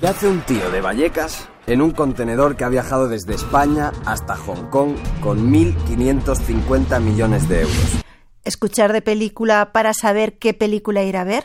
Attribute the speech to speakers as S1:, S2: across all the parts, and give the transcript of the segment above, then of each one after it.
S1: ¿Qué hace un tío de Vallecas en un contenedor que ha viajado desde España hasta Hong Kong con 1.550 millones de euros?
S2: ¿Escuchar de película para saber qué película ir a ver?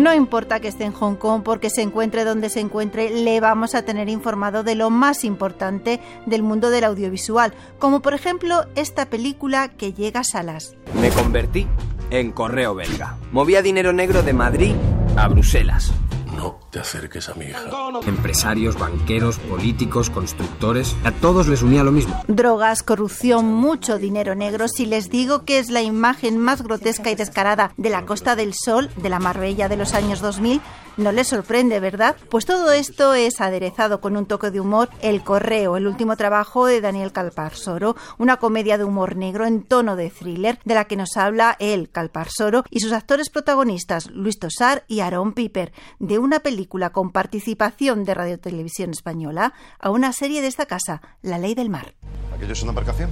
S2: No importa que esté en Hong Kong porque se encuentre donde se encuentre, le vamos a tener informado de lo más importante del mundo del audiovisual, como por ejemplo esta película que llega a salas.
S1: Me convertí en correo belga. Movía dinero negro de Madrid a Bruselas.
S3: No te acerques a mi hija.
S1: Empresarios, banqueros, políticos, constructores, a todos les unía lo mismo.
S2: Drogas, corrupción, mucho dinero negro. Si les digo que es la imagen más grotesca y descarada de la Costa del Sol, de la Marbella de los años 2000, no les sorprende, ¿verdad? Pues todo esto es aderezado con un toque de humor. El Correo, el último trabajo de Daniel Calparsoro, una comedia de humor negro en tono de thriller, de la que nos habla él, Calparsoro, y sus actores protagonistas, Luis Tosar y Aaron Piper, de una película con participación de Radio Televisión Española a una serie de esta casa, La Ley del Mar.
S4: ¿Aquello es una embarcación?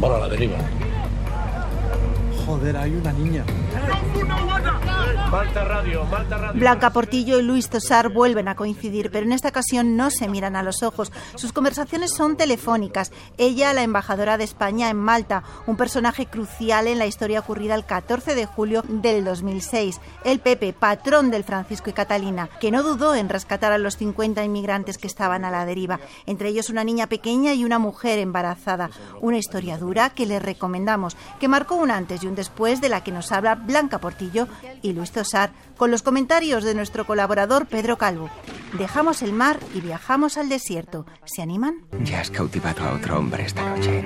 S3: Para la deriva.
S5: Joder, hay una niña.
S2: Blanca Portillo y Luis Tosar vuelven a coincidir, pero en esta ocasión no se miran a los ojos. Sus conversaciones son telefónicas. Ella, la embajadora de España en Malta, un personaje crucial en la historia ocurrida el 14 de julio del 2006. El Pepe, patrón del Francisco y Catalina, que no dudó en rescatar a los 50 inmigrantes que estaban a la deriva, entre ellos una niña pequeña y una mujer embarazada. Una historia dura que les recomendamos, que marcó un antes y un después de la que nos habla Blanca Portillo y Luis Con los comentarios de nuestro colaborador Pedro Calvo. Dejamos el mar y viajamos al desierto. ¿Se animan?
S6: Ya has cautivado a otro hombre esta noche.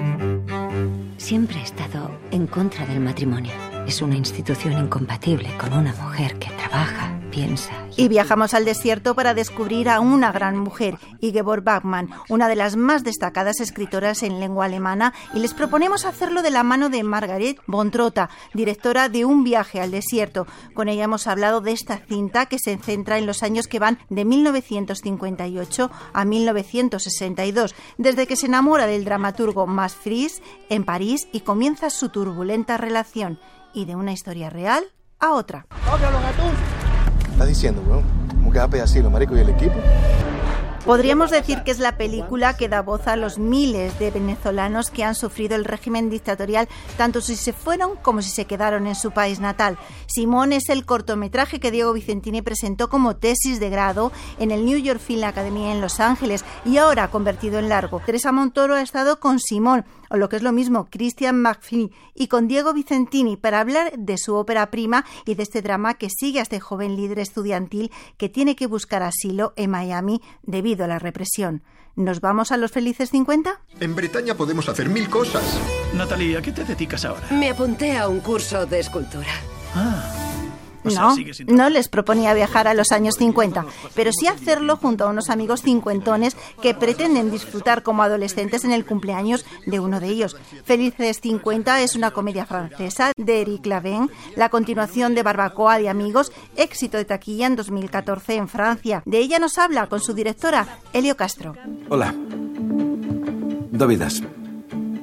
S7: Siempre he estado en contra del matrimonio. Es una institución incompatible con una mujer que trabaja, piensa.
S2: Y viajamos al desierto para descubrir a una gran mujer, Ingeborg Bachmann, una de las más destacadas escritoras en lengua alemana, y les proponemos hacerlo de la mano de Margaret von Trotta, directora de Un viaje al desierto. Con ella hemos hablado de esta cinta que se centra en los años que van de 1958 a 1962, desde que se enamora del dramaturgo Max Frisch en París y comienza su turbulenta relación, y de una historia real a otra.
S4: ¿Qué estás diciendo, weón? ¿Cómo que va a maricos y el equipo?
S2: Podríamos decir que es la película que da voz a los miles de venezolanos que han sufrido el régimen dictatorial, tanto si se fueron como si se quedaron en su país natal. Simón es el cortometraje que Diego Vicentini presentó como tesis de grado en el New York Film Academy en Los Ángeles y ahora convertido en largo. Teresa Montoro ha estado con Simón, o lo que es lo mismo, Christian McPhee, y con Diego Vicentini para hablar de su ópera prima y de este drama que sigue a este joven líder estudiantil que tiene que buscar asilo en Miami debido a la represión. ¿Nos vamos a los felices 50?
S8: En Bretaña podemos hacer mil cosas.
S5: Natalia, ¿a qué te dedicas ahora?
S9: Me apunté a un curso de escultura.
S5: Sea,
S2: no, no les proponía viajar a los años 50, pero sí hacerlo junto a unos amigos cincuentones que pretenden disfrutar como adolescentes en el cumpleaños de uno de ellos. Felices 50 es una comedia francesa de Eric Laven, la continuación de Barbacoa de Amigos, éxito de taquilla en 2014 en Francia. De ella nos habla con su directora, Elio Castro.
S10: Hola. Dovidas.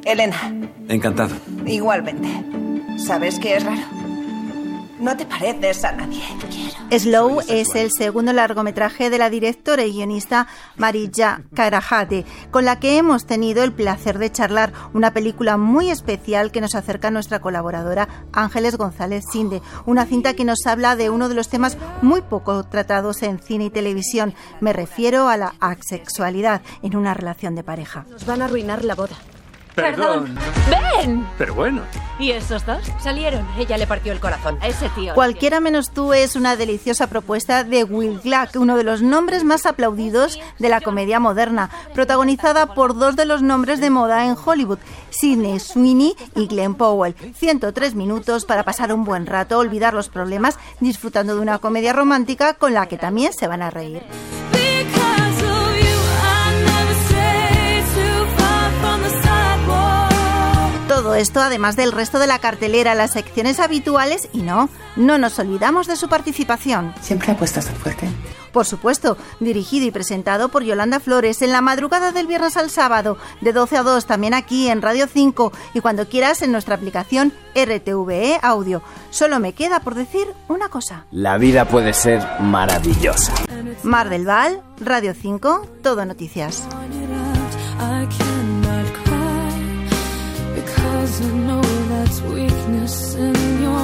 S9: Elena,
S10: Encantado.
S9: igualmente. ¿Sabes qué es raro? No te pareces a nadie. Quiero.
S2: Slow es el segundo largometraje de la directora y guionista Marija Karahate, con la que hemos tenido el placer de charlar, una película muy especial que nos acerca a nuestra colaboradora Ángeles González Sinde, una cinta que nos habla de uno de los temas muy poco tratados en cine y televisión. Me refiero a la asexualidad en una relación de pareja.
S11: Nos van a arruinar la boda.
S5: Perdón.
S11: ¡Ven!
S5: Pero bueno.
S11: ¿Y esos dos? Salieron. Ella le partió el corazón a ese tío.
S2: Cualquiera menos tú es una deliciosa propuesta de Will Glack, uno de los nombres más aplaudidos de la comedia moderna, protagonizada por dos de los nombres de moda en Hollywood, Sidney Sweeney y Glenn Powell. 103 minutos para pasar un buen rato, olvidar los problemas, disfrutando de una comedia romántica con la que también se van a reír. Todo esto además del resto de la cartelera, las secciones habituales y no, no nos olvidamos de su participación.
S10: ¿Siempre apuestas tan fuerte?
S2: Por supuesto, dirigido y presentado por Yolanda Flores en la madrugada del viernes al sábado, de 12 a 2, también aquí en Radio 5 y cuando quieras en nuestra aplicación RTVE Audio. Solo me queda por decir una cosa.
S1: La vida puede ser maravillosa.
S2: Mar del Val, Radio 5, Todo Noticias.
S12: I weakness in your